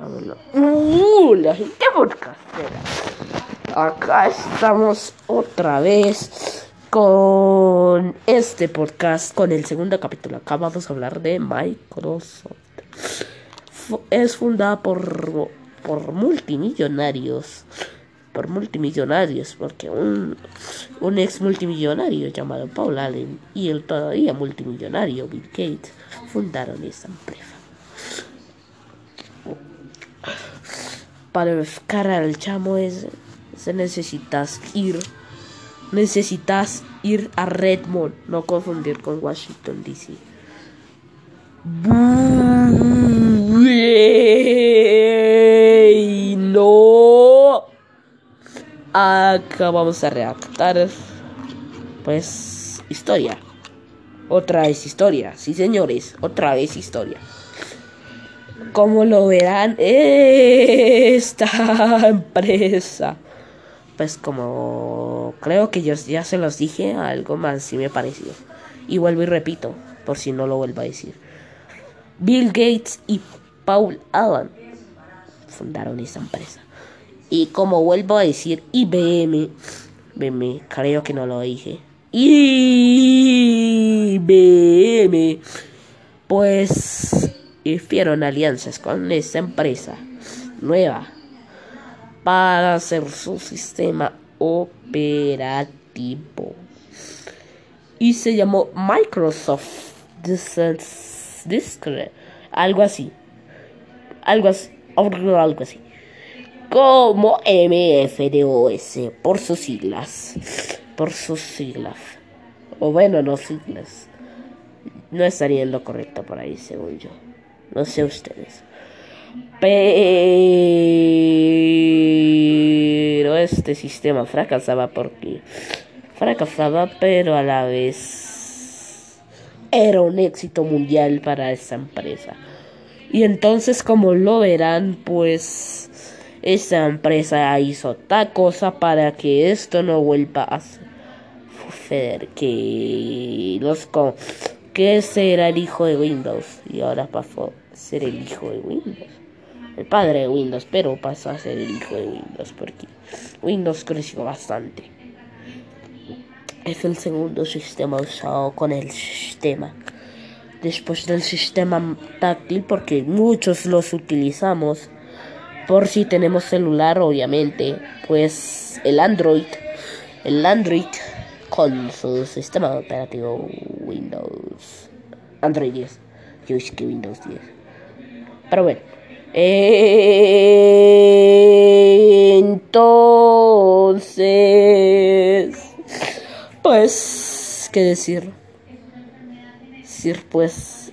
Uh, la gente podcastera. Acá estamos otra vez con este podcast, con el segundo capítulo. Acá vamos a hablar de Microsoft. Es fundada por, por multimillonarios. Por multimillonarios, porque un, un ex multimillonario llamado Paul Allen y el todavía multimillonario Bill Gates fundaron esta empresa. Para buscar al chamo ese, se necesitas ir necesitas ir a Redmond no confundir con Washington DC no. Acá vamos a redactar pues historia. Otra vez historia sí señores otra vez historia como lo verán, esta empresa, pues como creo que yo ya se los dije, algo más sí me pareció. Y vuelvo y repito, por si no lo vuelvo a decir. Bill Gates y Paul Allen fundaron esta empresa. Y como vuelvo a decir, IBM, IBM, creo que no lo dije. IBM, pues hicieron alianzas con esta empresa nueva para hacer su sistema operativo. Y se llamó Microsoft Discre algo así. Algo así algo así como MFDOS por sus siglas por sus siglas. O bueno no siglas. No estaría en lo correcto por ahí según yo no sé ustedes. Pero este sistema fracasaba porque fracasaba, pero a la vez era un éxito mundial para esta empresa. Y entonces, como lo verán, pues esta empresa hizo tal cosa para que esto no vuelva a suceder. Que los con que ese era el hijo de Windows y ahora pasó ser el hijo de Windows. El padre de Windows, pero pasó a ser el hijo de Windows porque Windows creció bastante. Es el segundo sistema usado con el sistema. Después del sistema táctil, porque muchos los utilizamos. Por si tenemos celular, obviamente. Pues el Android. El Android con su sistema operativo Windows. Android 10. Yo es que Windows 10. Pero bueno. Entonces. Pues. ¿Qué decir? Decir, pues.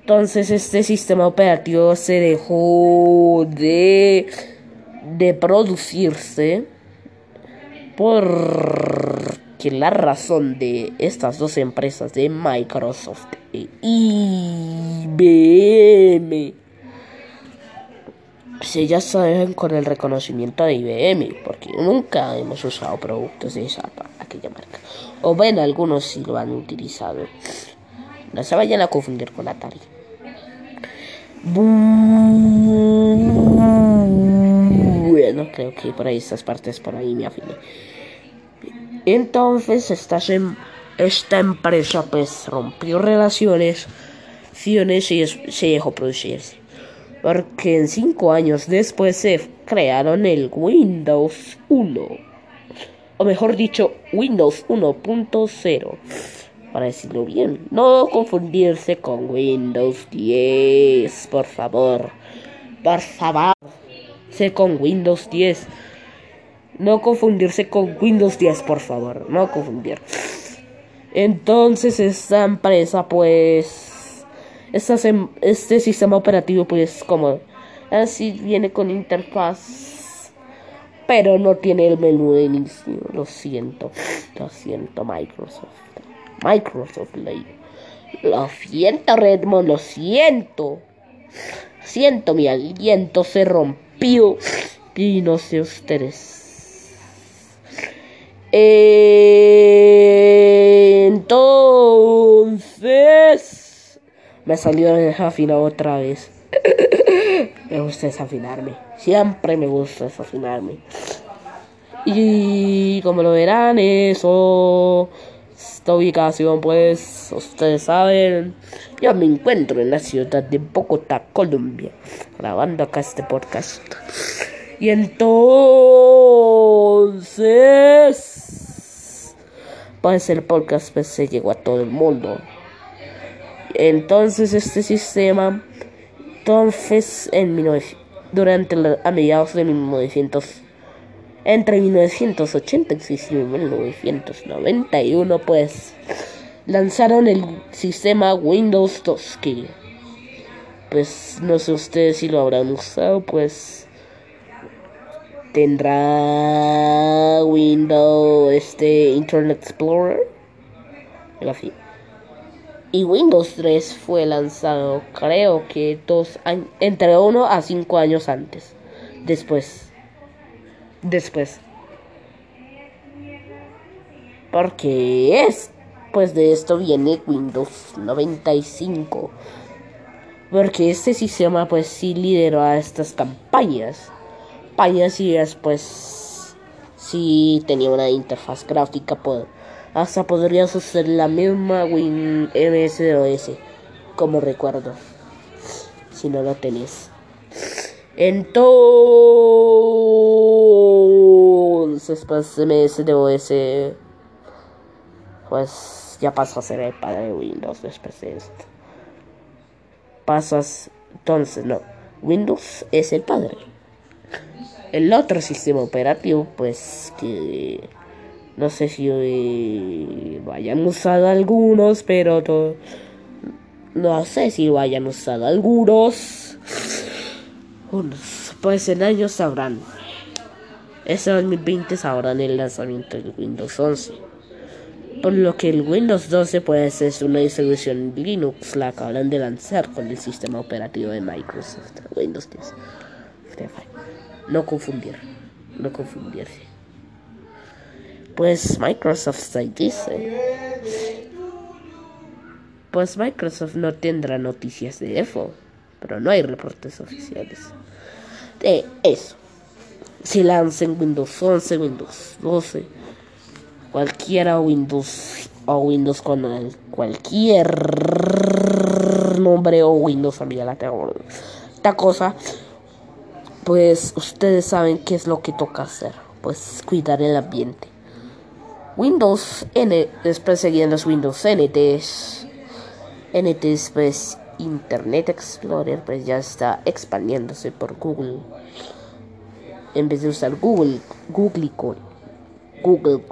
Entonces este sistema operativo se dejó de. de producirse. Por que la razón de estas dos empresas de Microsoft e IBM si ya saben con el reconocimiento de IBM porque nunca hemos usado productos de esa aquella marca. O bueno algunos sí lo han utilizado. No se vayan a confundir con Atari. Bueno creo que por ahí estas partes por ahí me afiné entonces esta, empresa pues rompió relaciones y se dejó producirse. Porque en cinco años después se crearon el Windows 1. O mejor dicho, Windows 1.0. Para decirlo bien. No confundirse con Windows 10. Por favor. Por favor. Sé con Windows 10. No confundirse con Windows 10, por favor. No confundir. Entonces esta empresa, pues... Este sistema operativo, pues como... Así viene con interfaz. Pero no tiene el menú de inicio. Lo siento. Lo siento, Microsoft. Microsoft Ley. Lo siento, Redmond. Lo siento. Siento, mi aliento se rompió. Y no sé ustedes. Entonces me salió el afina otra vez. Me gusta desafinarme. Siempre me gusta desafinarme. Y como lo verán, eso. Esta ubicación, pues, ustedes saben. Yo me encuentro en la ciudad de Bogotá, Colombia, grabando acá este podcast. Y entonces. Pues el podcast pues, se llegó a todo el mundo. Entonces, este sistema. Entonces, en 19, durante a mediados de 1900 entre 1986 y 1991, pues lanzaron el sistema Windows 2 que pues no sé ustedes si lo habrán usado, pues tendrá Windows este Internet Explorer así. Y Windows 3 fue lanzado creo que dos años, entre 1 a 5 años antes. Después después. Porque es, pues de esto viene Windows 95. Porque este sistema pues sí lideró a estas campañas. Y después sí tenía una interfaz gráfica. Hasta podrías usar la misma Win MS-DOS como recuerdo. Si no lo tenés. Entonces, pues MS-DOS, pues ya pasó a ser el padre de Windows después de esto. Pasas, entonces, no, Windows es el padre. El otro sistema operativo, pues que no sé si eh, vayan usado algunos, pero no sé si vayan usado algunos pues en años sabrán. Este 2020 sabrán el lanzamiento del Windows 11. Por lo que el Windows 12 puede ser una distribución Linux, la acaban de lanzar con el sistema operativo de Microsoft, Windows 10. No confundir, no confundirse. Pues Microsoft dice. Pues Microsoft no tendrá noticias de EFO pero no hay reportes oficiales de eso. Si lancen Windows 11, Windows 12, cualquiera Windows o Windows con el, cualquier nombre o Windows familiar la esta cosa, pues ustedes saben qué es lo que toca hacer, pues cuidar el ambiente. Windows N, después seguían los Windows NTs, NTs pues Internet Explorer pues ya está expandiéndose por Google. En vez de usar Google, Google Google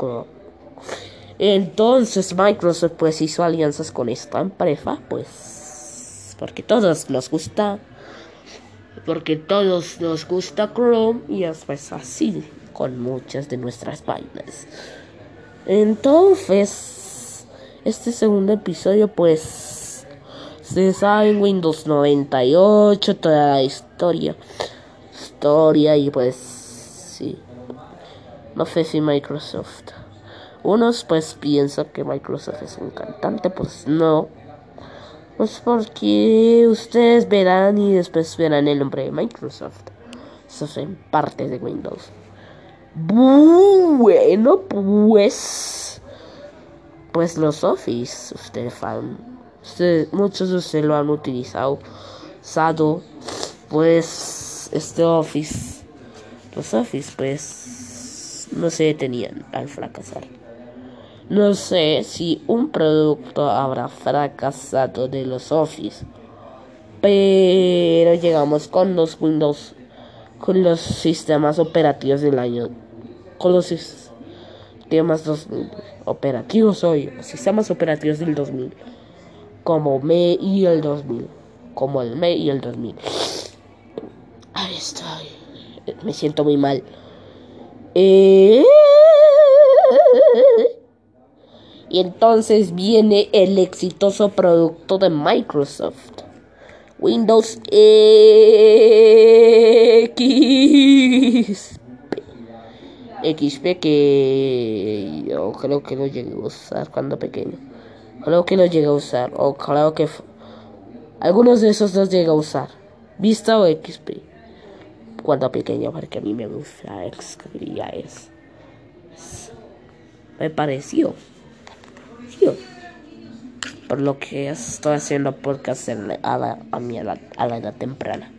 Entonces Microsoft pues hizo alianzas con esta empresa, pues porque todos nos gusta, porque todos nos gusta Chrome y es pues así con muchas de nuestras vainas. Entonces, este segundo episodio pues se sabe en Windows 98 toda la historia. Historia y pues sí. No sé si Microsoft. Unos pues piensan que Microsoft es un cantante, pues no. Pues porque ustedes verán y después verán el nombre de Microsoft. Eso es en parte de Windows. Bueno, pues. Pues los Office, ustedes fan muchos de ustedes lo han utilizado. Sado, pues este Office, los Office, pues no se detenían al fracasar. No sé si un producto habrá fracasado de los Office, pero llegamos con los Windows, con los sistemas operativos del año, con los sistemas 2000 operativos hoy, sistemas operativos del 2000 como me y el 2000. Como el me y el 2000. Ahí estoy. Me siento muy mal. Eh, y entonces viene el exitoso producto de Microsoft. Windows XP. XP que yo creo que lo llegué a usar cuando pequeño. Creo que lo llegué a usar. O creo que algunos de esos dos llegué a usar. Vista o XP. cuando pequeño porque a mí me gusta escribir eso. Me pareció. Por lo que estoy haciendo podcast a, la, a, mi, a, a la edad temprana.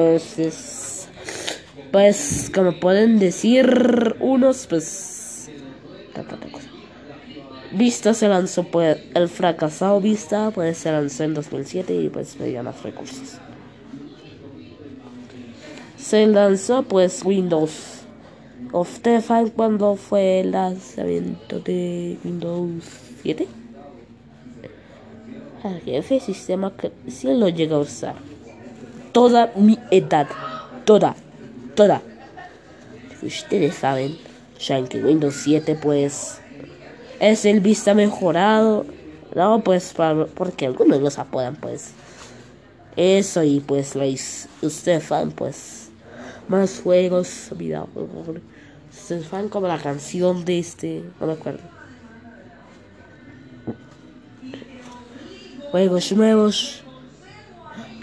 Entonces, pues como pueden decir unos, pues... Vista se lanzó, pues el fracasado Vista, pues se lanzó en 2007 y pues pedía más recursos. Se lanzó pues Windows. ¿Ustedes saben cuándo fue el lanzamiento de Windows 7? El jefe sistema que si lo llega a usar. Toda mi edad. Toda. Toda. Ustedes saben. Ya que Windows 7 pues es el vista mejorado. No, pues para, porque algunos los apoyan, pues. Eso y pues ustedes fan, pues. Más juegos, mira, ustedes fan como la canción de este, no me acuerdo. Juegos nuevos.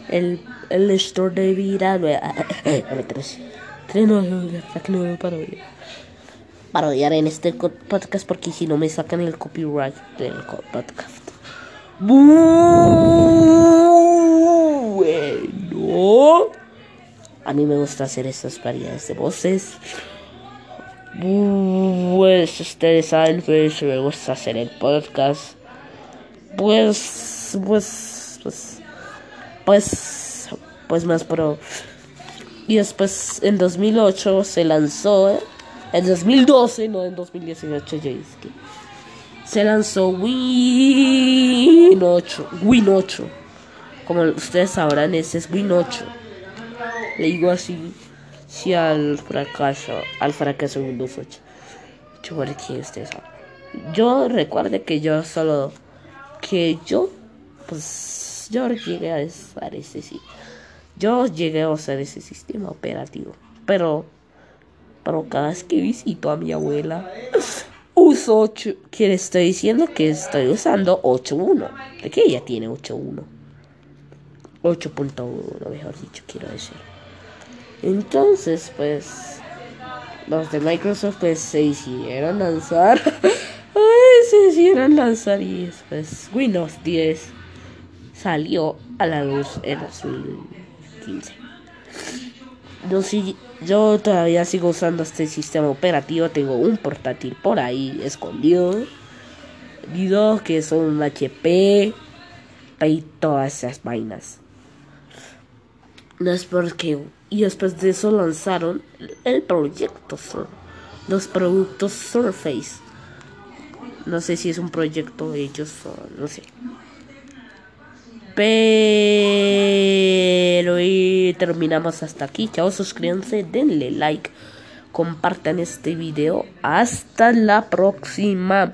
El, el store de vida nueva. tres. Tres no, no, parodia parodiar en este podcast porque si no me sacan el copyright del podcast. Bueno, a mí me gusta hacer estas variedades de voces. Pues ustedes saben, pues me gusta hacer el podcast. Pues, pues, pues, pues, pues más pro. Y después en 2008 se lanzó. ¿eh? En 2012, no en 2018, ya es que se lanzó Win 8. Win 8. Como ustedes sabrán, ese es Win 8. Le digo así, sí al fracaso, al fracaso de Windows 8. Yo porque ustedes saben. Yo recuerde que yo solo, que yo, pues, yo llegué a usar ese sí. Yo llegué a usar ese sistema operativo. Pero pero cada vez que visito a mi abuela, uso 8. Que le estoy diciendo que estoy usando 8.1. De que ella tiene 8.1. 8.1, mejor dicho, quiero decir. Entonces, pues, los de Microsoft pues, se hicieron lanzar. Se hicieron lanzar y después Windows 10 salió a la luz en 2015. Yo sí, yo todavía sigo usando este sistema operativo. Tengo un portátil por ahí escondido. Digo que son un HP y todas esas vainas. No es porque y después de eso lanzaron el proyecto los productos Surface. No sé si es un proyecto de ellos no sé. Pero y terminamos hasta aquí. Chao, suscríbanse, denle like, compartan este video. Hasta la próxima.